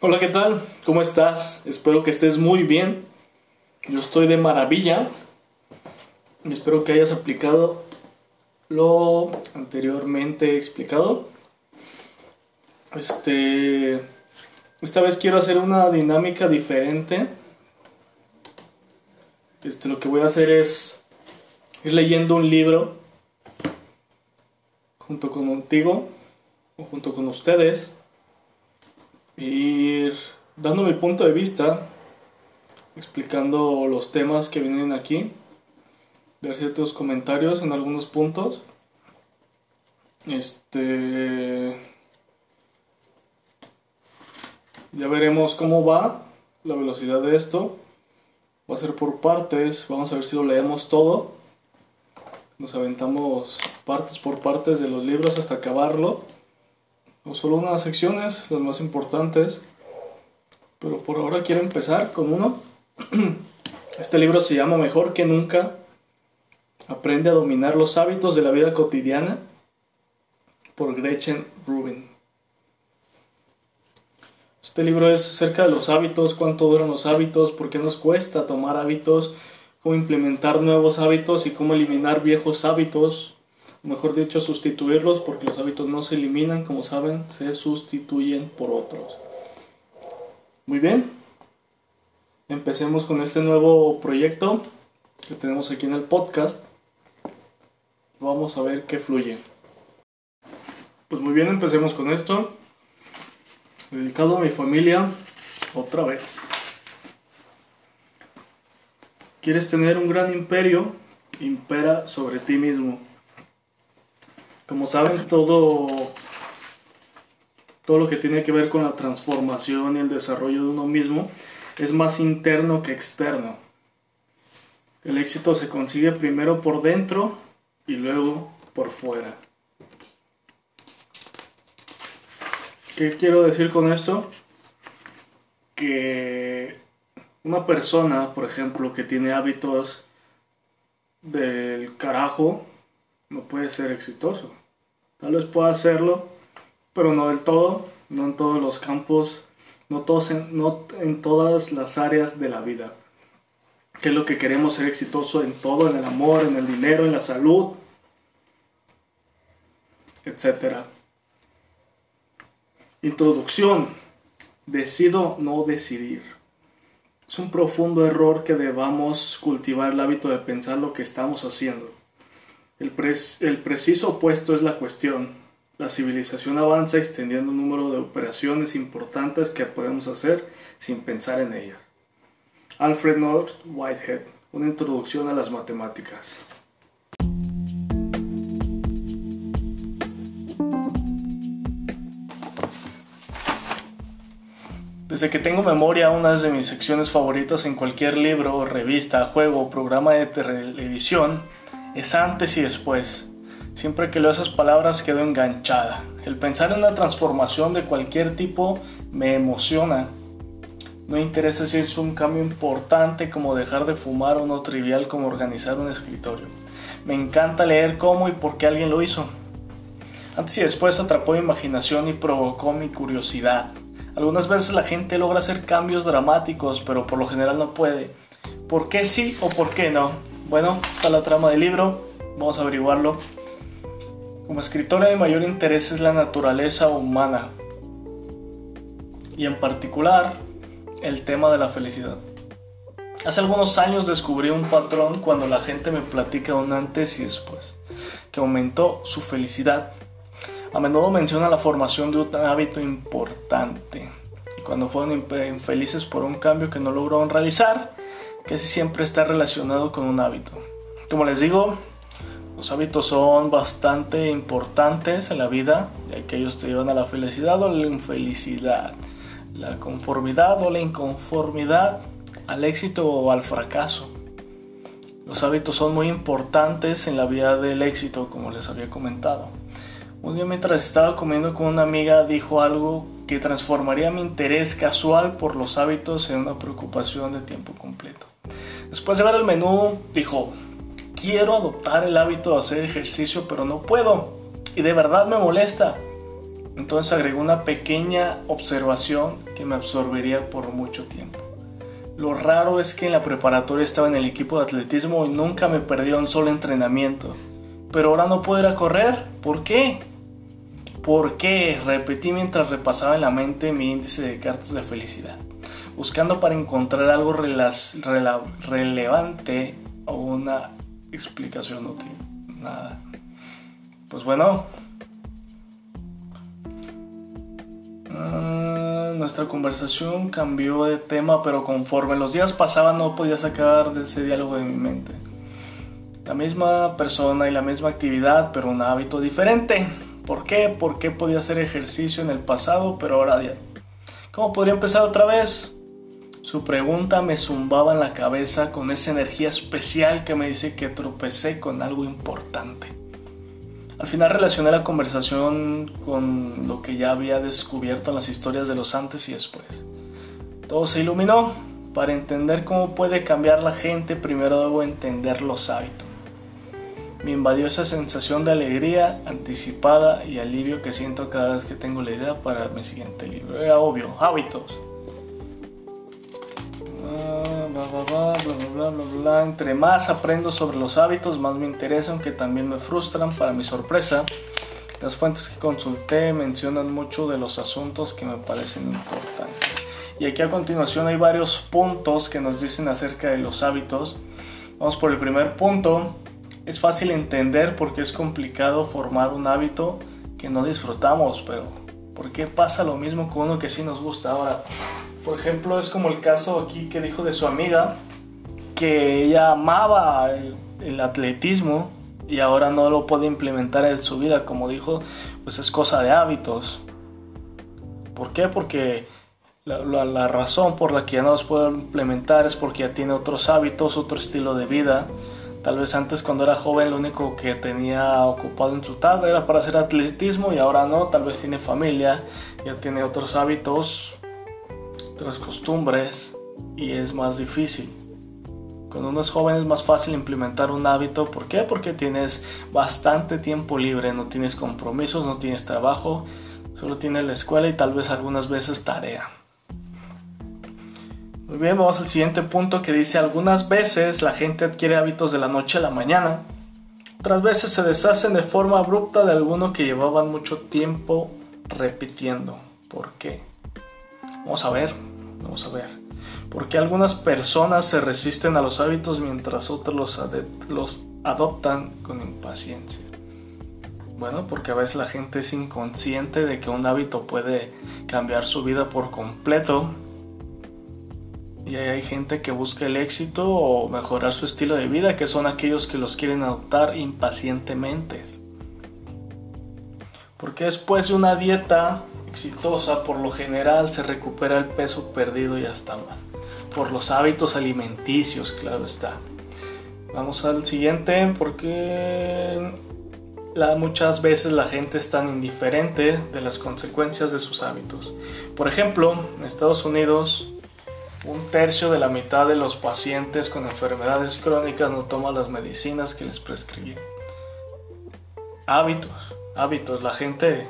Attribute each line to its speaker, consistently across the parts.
Speaker 1: Hola, ¿qué tal? ¿Cómo estás? Espero que estés muy bien. Yo estoy de maravilla. Y espero que hayas aplicado lo anteriormente explicado. Este. Esta vez quiero hacer una dinámica diferente. Este, lo que voy a hacer es ir leyendo un libro junto contigo o junto con ustedes ir dando mi punto de vista, explicando los temas que vienen aquí, dar ciertos comentarios en algunos puntos. Este. Ya veremos cómo va la velocidad de esto. Va a ser por partes. Vamos a ver si lo leemos todo. Nos aventamos partes por partes de los libros hasta acabarlo solo unas secciones, las más importantes. Pero por ahora quiero empezar con uno. Este libro se llama Mejor que nunca. Aprende a dominar los hábitos de la vida cotidiana por Gretchen Rubin. Este libro es acerca de los hábitos, cuánto duran los hábitos, por qué nos cuesta tomar hábitos, cómo implementar nuevos hábitos y cómo eliminar viejos hábitos mejor dicho, sustituirlos porque los hábitos no se eliminan, como saben, se sustituyen por otros. Muy bien, empecemos con este nuevo proyecto que tenemos aquí en el podcast. Vamos a ver qué fluye. Pues muy bien, empecemos con esto. Dedicado a mi familia, otra vez. ¿Quieres tener un gran imperio? Impera sobre ti mismo. Como saben, todo, todo lo que tiene que ver con la transformación y el desarrollo de uno mismo es más interno que externo. El éxito se consigue primero por dentro y luego por fuera. ¿Qué quiero decir con esto? Que una persona, por ejemplo, que tiene hábitos del carajo, no puede ser exitoso. Tal vez pueda hacerlo, pero no del todo, no en todos los campos, no, todos en, no en todas las áreas de la vida. ¿Qué es lo que queremos ser exitoso en todo, en el amor, en el dinero, en la salud, etcétera? Introducción. Decido no decidir. Es un profundo error que debamos cultivar el hábito de pensar lo que estamos haciendo. El, preciso opuesto es la cuestión. La civilización avanza extendiendo un número de operaciones importantes que podemos hacer sin pensar en ellas. Alfred North Whitehead, una introducción a las matemáticas. Desde que tengo memoria, una de mis secciones favoritas en cualquier libro, revista, juego o programa de televisión es antes y después. Siempre que leo esas palabras quedo enganchada. El pensar en una transformación de cualquier tipo me emociona. No interesa si es un cambio importante como dejar de fumar o no trivial como organizar un escritorio. Me encanta leer cómo y por qué alguien lo hizo. Antes y después atrapó mi imaginación y provocó mi curiosidad. Algunas veces la gente logra hacer cambios dramáticos, pero por lo general no puede. ¿Por qué sí o por qué no? Bueno, está la trama del libro, vamos a averiguarlo. Como escritora de mayor interés es la naturaleza humana y en particular el tema de la felicidad. Hace algunos años descubrí un patrón cuando la gente me platica un antes y después, que aumentó su felicidad. A menudo menciona la formación de un hábito importante y cuando fueron infelices por un cambio que no lograron realizar, casi siempre está relacionado con un hábito. Como les digo, los hábitos son bastante importantes en la vida, ya que ellos te llevan a la felicidad o la infelicidad, la conformidad o la inconformidad, al éxito o al fracaso. Los hábitos son muy importantes en la vida del éxito, como les había comentado. Un día mientras estaba comiendo con una amiga dijo algo que transformaría mi interés casual por los hábitos en una preocupación de tiempo completo. Después de ver el menú, dijo, quiero adoptar el hábito de hacer ejercicio, pero no puedo. Y de verdad me molesta. Entonces agregó una pequeña observación que me absorbería por mucho tiempo. Lo raro es que en la preparatoria estaba en el equipo de atletismo y nunca me perdí un solo entrenamiento. Pero ahora no puedo ir a correr. ¿Por qué? ¿Por qué? Repetí mientras repasaba en la mente mi índice de cartas de felicidad, buscando para encontrar algo relevante o una explicación útil. Nada. Pues bueno. Ah, nuestra conversación cambió de tema, pero conforme los días pasaban no podía sacar de ese diálogo de mi mente. La misma persona y la misma actividad, pero un hábito diferente. ¿Por qué? ¿Por qué podía hacer ejercicio en el pasado, pero ahora ya? ¿Cómo podría empezar otra vez? Su pregunta me zumbaba en la cabeza con esa energía especial que me dice que tropecé con algo importante. Al final relacioné la conversación con lo que ya había descubierto en las historias de los antes y después. Todo se iluminó. Para entender cómo puede cambiar la gente, primero debo entender los hábitos me invadió esa sensación de alegría anticipada y alivio que siento cada vez que tengo la idea para mi siguiente libro. Era obvio, hábitos. Entre más aprendo sobre los hábitos, más me interesan, aunque también me frustran. Para mi sorpresa, las fuentes que consulté mencionan mucho de los asuntos que me parecen importantes. Y aquí a continuación hay varios puntos que nos dicen acerca de los hábitos. Vamos por el primer punto, es fácil entender por qué es complicado formar un hábito que no disfrutamos, pero ¿por qué pasa lo mismo con uno que sí nos gusta? Ahora, por ejemplo, es como el caso aquí que dijo de su amiga, que ella amaba el, atletismo y ahora no lo puede implementar en su vida, como dijo, pues es cosa de hábitos. ¿Por qué? Porque la, la, razón por la que ya no los puede implementar es porque ya tiene otros hábitos, otro estilo de vida Tal vez antes cuando era joven lo único que tenía ocupado en su tarde era para hacer atletismo y ahora no, tal vez tiene familia, ya tiene otros hábitos, otras costumbres y es más difícil. Cuando uno es joven es más fácil implementar un hábito, ¿por qué? Porque tienes bastante tiempo libre, no tienes compromisos, no tienes trabajo, solo tienes la escuela y tal vez algunas veces tarea. Muy bien, vamos al siguiente punto que dice, algunas veces la gente adquiere hábitos de la noche a la mañana, otras veces se deshacen de forma abrupta de alguno que llevaban mucho tiempo repitiendo. ¿Por qué? Vamos a ver, vamos a ver. ¿Por qué algunas personas se resisten a los hábitos mientras otros los, los adoptan con impaciencia? Bueno, porque a veces la gente es inconsciente de que un hábito puede cambiar su vida por completo y hay gente que busca el éxito o mejorar su estilo de vida, que son aquellos que los quieren adoptar impacientemente. Porque después de una dieta exitosa, por lo general se recupera el peso perdido y hasta más. Por los hábitos alimenticios, claro está. Vamos al siguiente, porque muchas veces la gente es tan indiferente de las consecuencias de sus hábitos. Por ejemplo, en Estados Unidos, un tercio de la mitad de los pacientes con enfermedades crónicas no toman las medicinas que les prescribí. Hábitos, hábitos. La gente,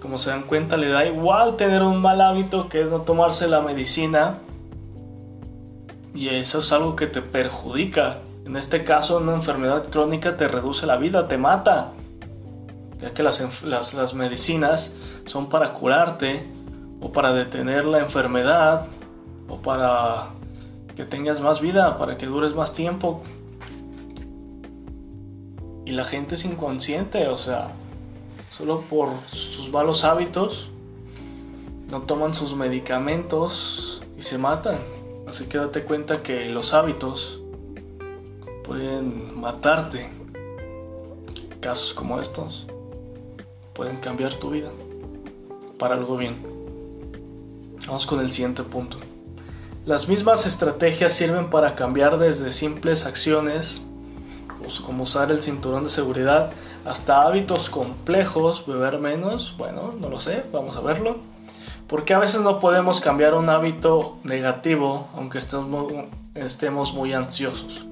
Speaker 1: como se dan cuenta, le da igual tener un mal hábito que es no tomarse la medicina. Y eso es algo que te perjudica. En este caso, una enfermedad crónica te reduce la vida, te mata. Ya que las medicinas son para curarte o para detener la enfermedad o para que tengas más vida, para que dures más tiempo. Y la gente es inconsciente, o sea, solo por sus malos hábitos no toman sus medicamentos y se matan. Así que date cuenta que los hábitos pueden matarte. Casos como estos pueden cambiar tu vida para algo bien. Vamos con el siguiente punto. Las mismas estrategias sirven para cambiar desde simples acciones, pues, como usar el cinturón de seguridad, hasta hábitos complejos, beber menos, bueno, no lo sé, vamos a verlo. Porque a veces no podemos cambiar un hábito negativo aunque estemos, muy ansiosos,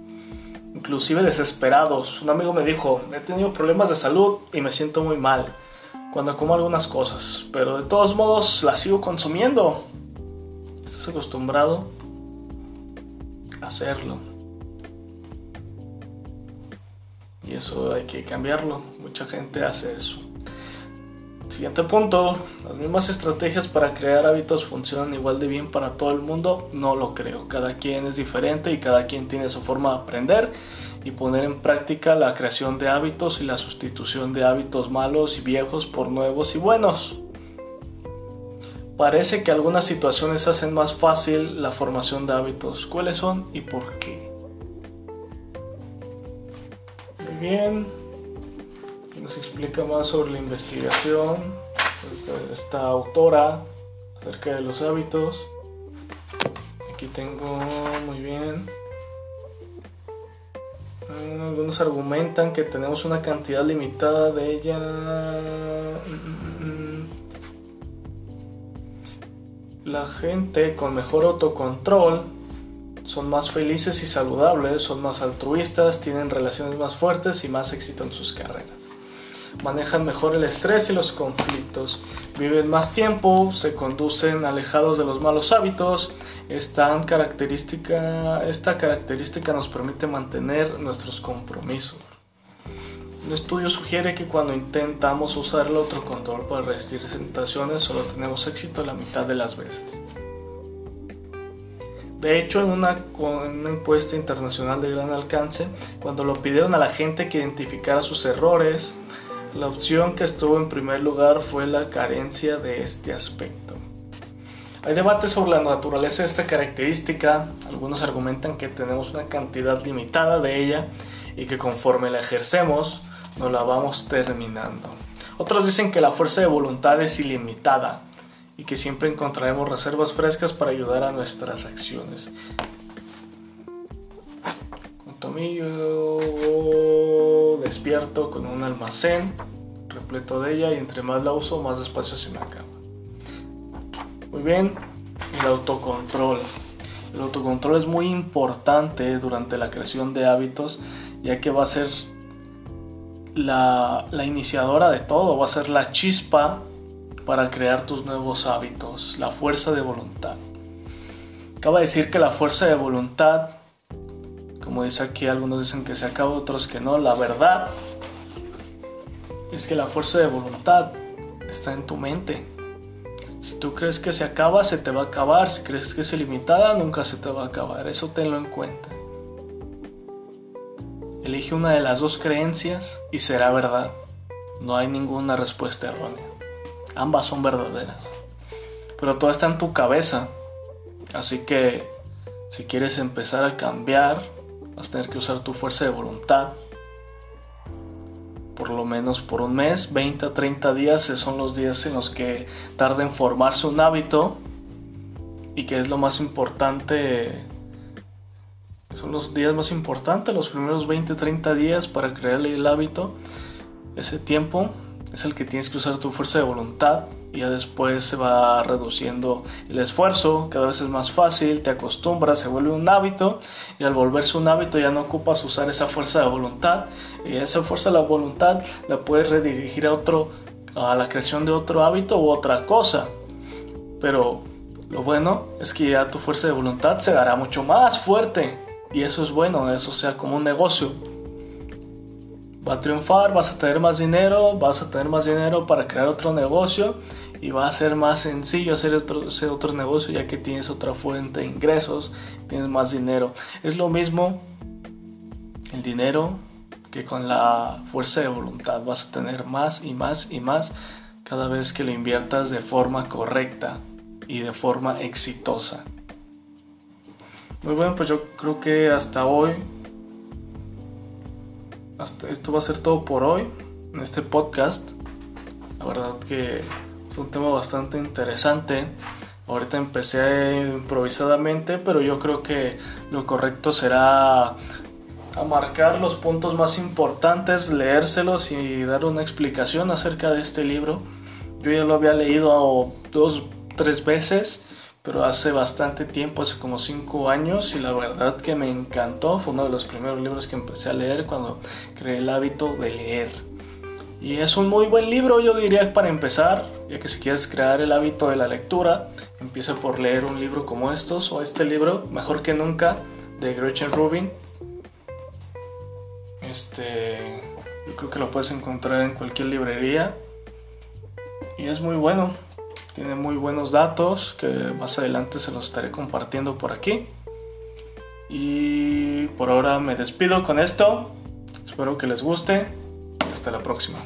Speaker 1: inclusive desesperados. Un amigo me dijo, he tenido problemas de salud y me siento muy mal. cuando como algunas cosas, pero de todos modos las sigo consumiendo. Acostumbrado a hacerlo. Y eso hay que cambiarlo. Mucha gente hace eso. Siguiente punto, las mismas estrategias para crear hábitos funcionan igual de bien para todo el mundo, no lo creo. Cada quien es diferente y cada quien tiene su forma de aprender y poner en práctica la creación de hábitos y la sustitución de hábitos malos y viejos por nuevos y buenos. Parece que algunas situaciones hacen más fácil la formación de hábitos. ¿Cuáles son y por qué? Muy bien nos explica más sobre la investigación, esta, autora acerca de los hábitos. Aquí tengo muy bien. Mm, algunos argumentan que tenemos una cantidad limitada de ella. La gente con mejor autocontrol son más felices y saludables, son más altruistas, tienen relaciones más fuertes y más éxito en sus carreras manejan mejor el estrés y los conflictos, viven más tiempo, se conducen alejados de los malos hábitos. Esta característica, esta característica nos permite mantener nuestros compromisos. Un estudio sugiere que cuando intentamos usar el otro control para resistir tentaciones solo tenemos éxito la mitad de las veces. De hecho, en una, en una, encuesta internacional de gran alcance, cuando lo pidieron a la gente que identificara sus errores, la opción que estuvo en primer lugar fue la carencia de este aspecto. Hay debate sobre la naturaleza de esta característica. Algunos argumentan que tenemos una cantidad limitada de ella y que conforme la ejercemos nos la vamos terminando. Otros dicen que la fuerza de voluntad es ilimitada y que siempre encontraremos reservas frescas para ayudar a nuestras acciones. Con tomillo despierto con un almacén repleto de ella y entre más la uso más espacio se me acaba. Muy bien, el autocontrol. El autocontrol es muy importante durante la creación de hábitos ya que va a ser la, la iniciadora de todo, va a ser la chispa para crear tus nuevos hábitos, la fuerza de voluntad. Acaba de decir que la fuerza de voluntad como dice aquí, algunos dicen que se acaba, otros que no. La verdad es que la fuerza de voluntad está en tu mente. Si tú crees que se acaba, se te va a acabar. Si crees que es ilimitada, nunca se te va a acabar. Eso tenlo en cuenta. Elige una de las dos creencias y será verdad. No hay ninguna respuesta errónea. Ambas son verdaderas. Pero todo está en tu cabeza. Así que si quieres empezar a cambiar, vas a tener que usar tu fuerza de voluntad. Por lo menos por un mes, 20 a 30 días son los días en los que tarda en formarse un hábito y que es lo más importante. Son los días más importantes, los primeros 20 30 días para crearle el hábito. Ese tiempo es el que tienes que usar tu fuerza de voluntad y ya después se va reduciendo el esfuerzo, cada vez es más fácil, te acostumbras, se vuelve un hábito y al volverse un hábito ya no ocupas usar esa fuerza de voluntad y esa fuerza de la voluntad la puedes redirigir a otro a la creación de otro hábito u otra cosa. Pero lo bueno es que ya tu fuerza de voluntad se dará mucho más fuerte y eso es bueno, eso sea como un negocio va a triunfar, vas a tener más dinero, vas a tener más dinero para crear otro negocio y va a ser más sencillo hacer otro, ese otro negocio ya que tienes otra fuente de ingresos, tienes más dinero. Es lo mismo el dinero que con la fuerza de voluntad vas a tener más y más y más cada vez que lo inviertas de forma correcta y de forma exitosa. Muy bueno, pues yo creo que hasta hoy esto va a ser todo por hoy en este podcast. La verdad que es un tema bastante interesante. Ahorita empecé improvisadamente, pero yo creo que lo correcto será a marcar los puntos más importantes, leérselos y dar una explicación acerca de este libro. Yo ya lo había leído dos, tres veces pero hace bastante tiempo, hace como 5 años, y la verdad que me encantó. Fue uno de los primeros libros que empecé a leer cuando creé el hábito de leer. Y es un muy buen libro, yo diría, para empezar, ya que si quieres crear el hábito de la lectura, empieza por leer un libro como estos o este libro, Mejor que Nunca, de Gretchen Rubin. Este, yo creo que lo puedes encontrar en cualquier librería. Y es muy bueno, tiene muy buenos datos que más adelante se los estaré compartiendo por aquí. Y por ahora me despido con esto. Espero que les guste. Hasta la próxima.